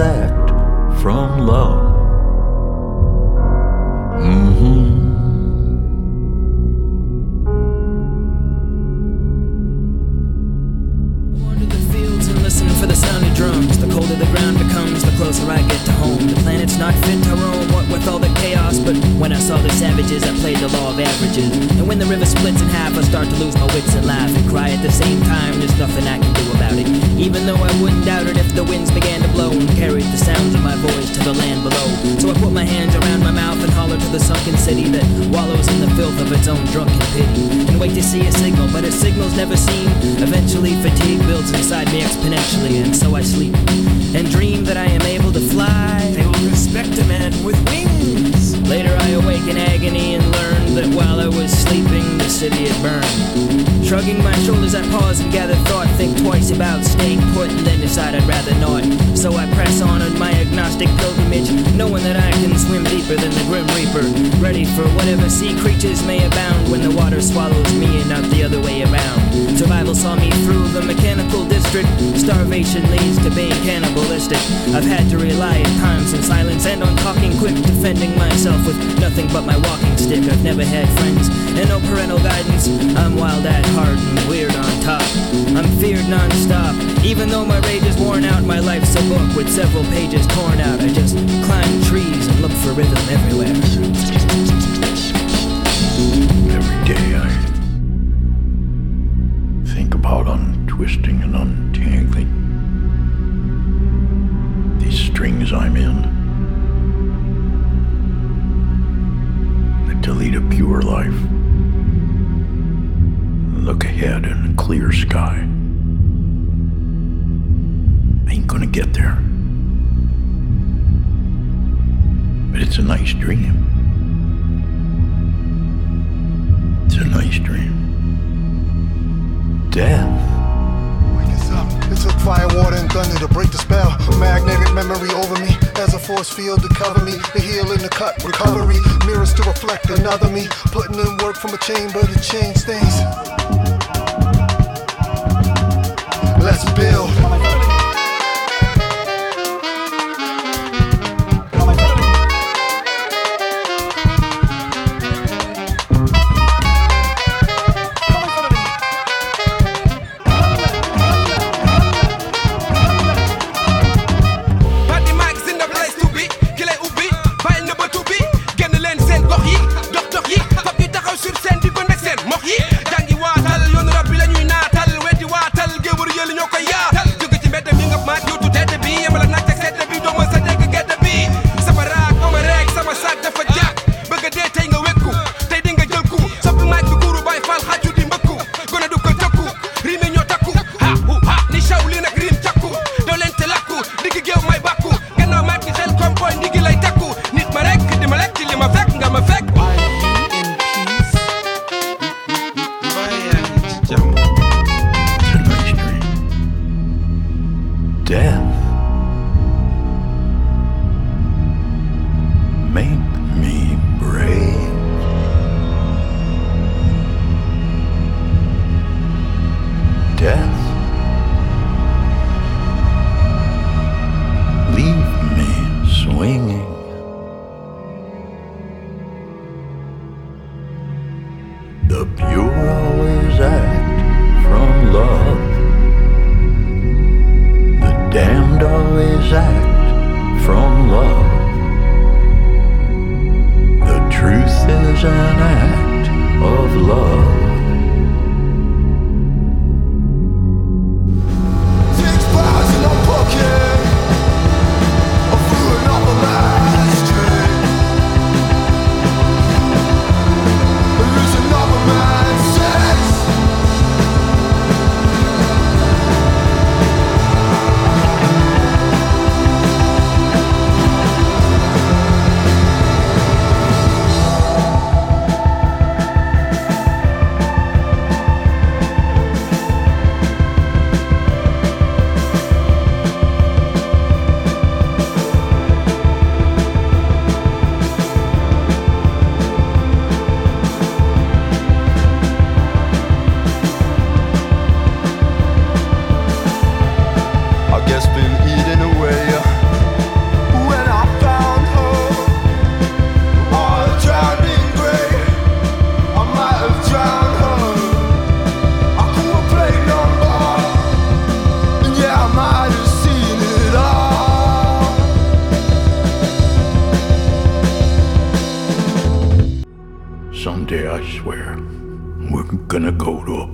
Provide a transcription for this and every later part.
always act from love. Mm-hmm. For the sound of drums. The colder the ground becomes, the closer I get to home. The planet's not fit to roam, what with all the chaos. But when I saw the savages, I played the law of averages. And when the river splits in half, I start to lose my wits and laugh and cry at the same time. There's nothing I can do about it. Even though I wouldn't doubt it if the winds began my hands around my mouth and holler to the sunken city that wallows in the filth of its own drunken pity. And wait to see a signal, but a signal's never seen. Eventually, fatigue builds inside me exponentially, and so I sleep and dream that I am able to fly. They will respect a man with wings. Later, I awake in agony and learn that while I was sleeping, the city had burned. Shrugging my shoulders, I pause and gather thought, think twice about staying put, and then decide I'd rather not. So I press on on my agnostic pilgrimage, knowing that I can swim deeper than the Grim Reaper, ready for whatever sea creatures may abound when the water swallows me and not the other way around. Survival saw me through the mechanical district. Starvation leads to being cannibalistic. I've had to rely at times in silence and on talking quick, defending myself with nothing but my walking stick. I've never had friends and no parental guidance. I'm wild at heart and weird on top. I'm feared non-stop. Even though my rage is worn out, my life's a book with several pages torn out. I just climb trees and look for rhythm everywhere. Every day I think about untwisting and untangling these strings I'm in. Ahead in a clear sky. Ain't gonna get there. But it's a nice dream. It's a nice dream. Death. It took fire, water, and thunder to break the spell. Magnetic memory over me as a force field to cover me. The heal in the cut, recovery. Mirrors to reflect another me. Putting in work from a chamber to change things. Death.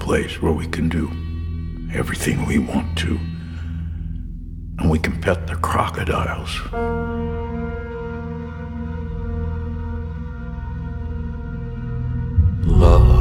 Place where we can do everything we want to. And we can pet the crocodiles. Love.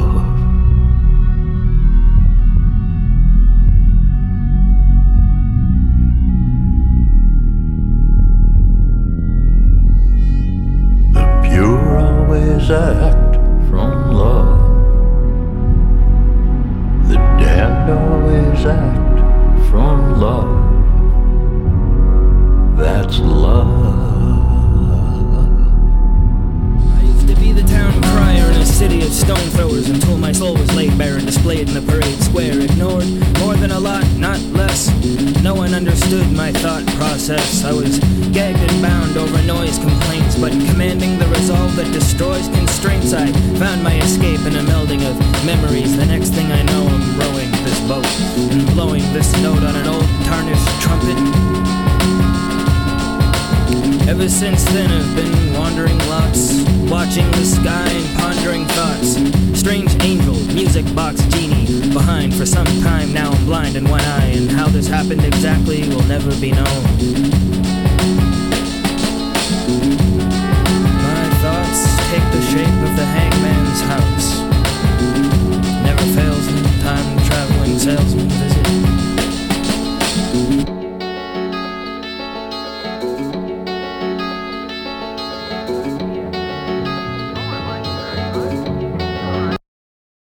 And displayed in the parade square. Ignored more than a lot, not less. No one understood my thought process. I was gagged and bound over noise complaints, but commanding the resolve that destroys constraints, I found my escape in a melding of memories. Box genie, behind for some time now I'm blind in one eye, and how this happened exactly will never be known.